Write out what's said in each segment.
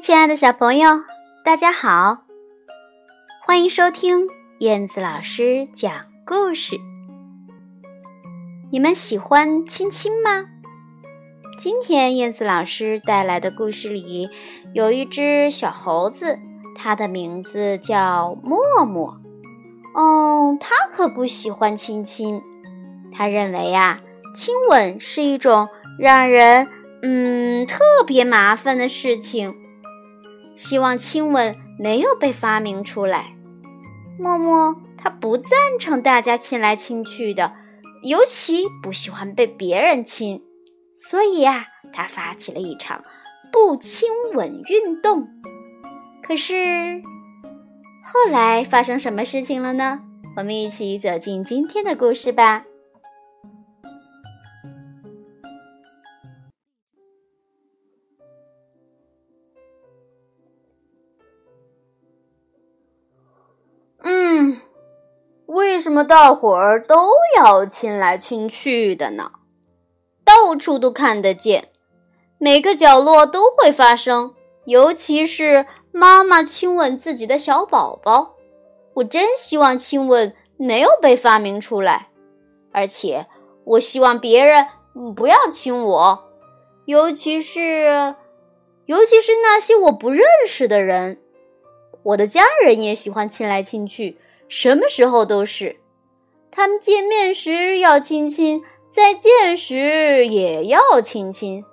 亲爱的小朋友，大家好！欢迎收听燕子老师讲故事。你们喜欢亲亲吗？今天燕子老师带来的故事里有一只小猴子，它的名字叫默默。哦，它可不喜欢亲亲，它认为呀，亲吻是一种让人……嗯，特别麻烦的事情。希望亲吻没有被发明出来。默默他不赞成大家亲来亲去的，尤其不喜欢被别人亲。所以呀，他发起了一场不亲吻运动。可是后来发生什么事情了呢？我们一起走进今天的故事吧。为什么大伙儿都要亲来亲去的呢？到处都看得见，每个角落都会发生。尤其是妈妈亲吻自己的小宝宝，我真希望亲吻没有被发明出来。而且，我希望别人不要亲我，尤其是，尤其是那些我不认识的人。我的家人也喜欢亲来亲去。什么时候都是，他们见面时要亲亲，再见时也要亲亲。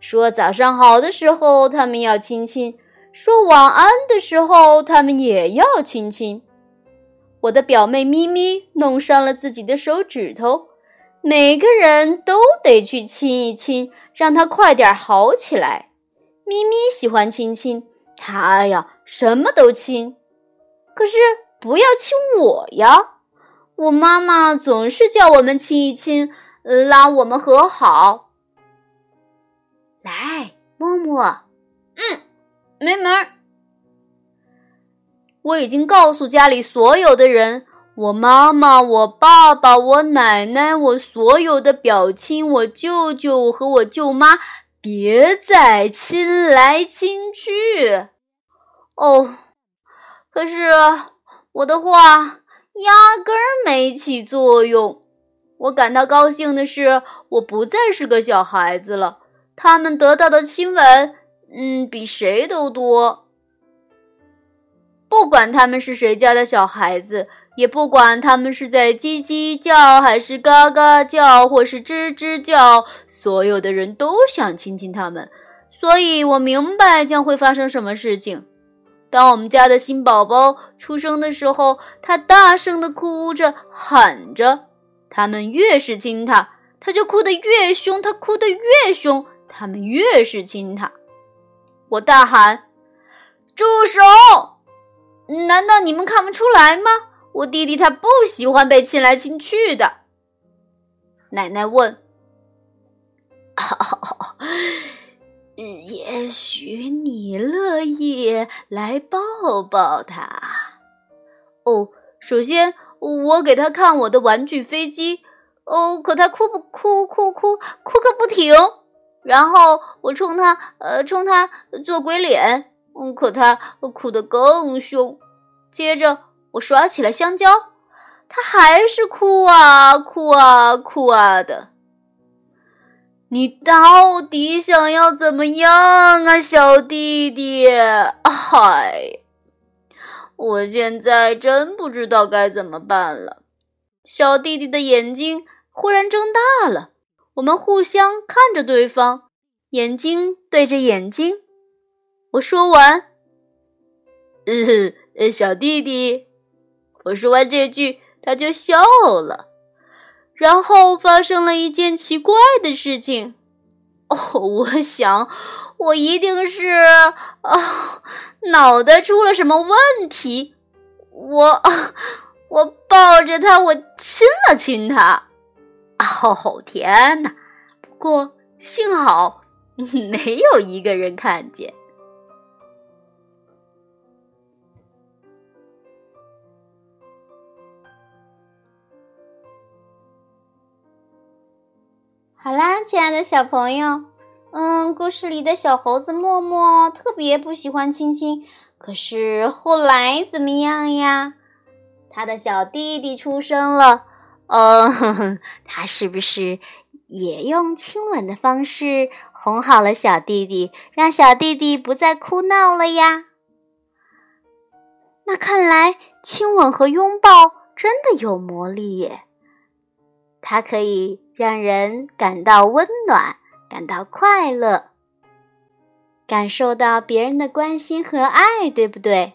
说早上好的时候，他们要亲亲；说晚安的时候，他们也要亲亲。我的表妹咪咪弄伤了自己的手指头，每个人都得去亲一亲，让她快点好起来。咪咪喜欢亲亲，她呀什么都亲，可是。不要亲我呀！我妈妈总是叫我们亲一亲，拉我们和好。来，摸摸，嗯，没门儿。我已经告诉家里所有的人，我妈妈、我爸爸、我奶奶、我所有的表亲、我舅舅和我舅妈，别再亲来亲去。哦，可是。我的话压根儿没起作用。我感到高兴的是，我不再是个小孩子了。他们得到的亲吻，嗯，比谁都多。不管他们是谁家的小孩子，也不管他们是在叽叽叫，还是嘎嘎叫，或是吱吱叫，所有的人都想亲亲他们。所以我明白将会发生什么事情。当我们家的新宝宝出生的时候，他大声的哭着喊着。他们越是亲他，他就哭得越凶；他哭得越凶，他们越是亲他。我大喊：“住手！难道你们看不出来吗？我弟弟他不喜欢被亲来亲去的。”奶奶问。也许你乐意来抱抱他。哦，首先我给他看我的玩具飞机。哦，可他哭不哭哭哭哭个不停。然后我冲他呃冲他做鬼脸。嗯，可他哭得更凶。接着我耍起了香蕉，他还是哭啊哭啊哭啊的。你到底想要怎么样啊，小弟弟？嗨，我现在真不知道该怎么办了。小弟弟的眼睛忽然睁大了，我们互相看着对方，眼睛对着眼睛。我说完，呃，小弟弟，我说完这句，他就笑了。然后发生了一件奇怪的事情，哦，我想我一定是啊，脑袋出了什么问题。我我抱着他，我亲了亲他。哦天哪！不过幸好没有一个人看见。好啦，亲爱的小朋友，嗯，故事里的小猴子默默特别不喜欢亲亲，可是后来怎么样呀？他的小弟弟出生了，呃，他是不是也用亲吻的方式哄好了小弟弟，让小弟弟不再哭闹了呀？那看来亲吻和拥抱真的有魔力耶，它可以让人感到温暖。感到快乐，感受到别人的关心和爱，对不对？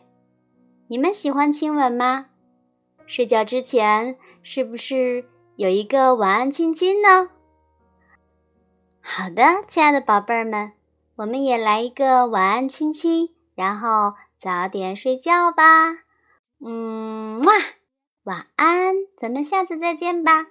你们喜欢亲吻吗？睡觉之前是不是有一个晚安亲亲呢？好的，亲爱的宝贝儿们，我们也来一个晚安亲亲，然后早点睡觉吧。嗯，哇，晚安，咱们下次再见吧。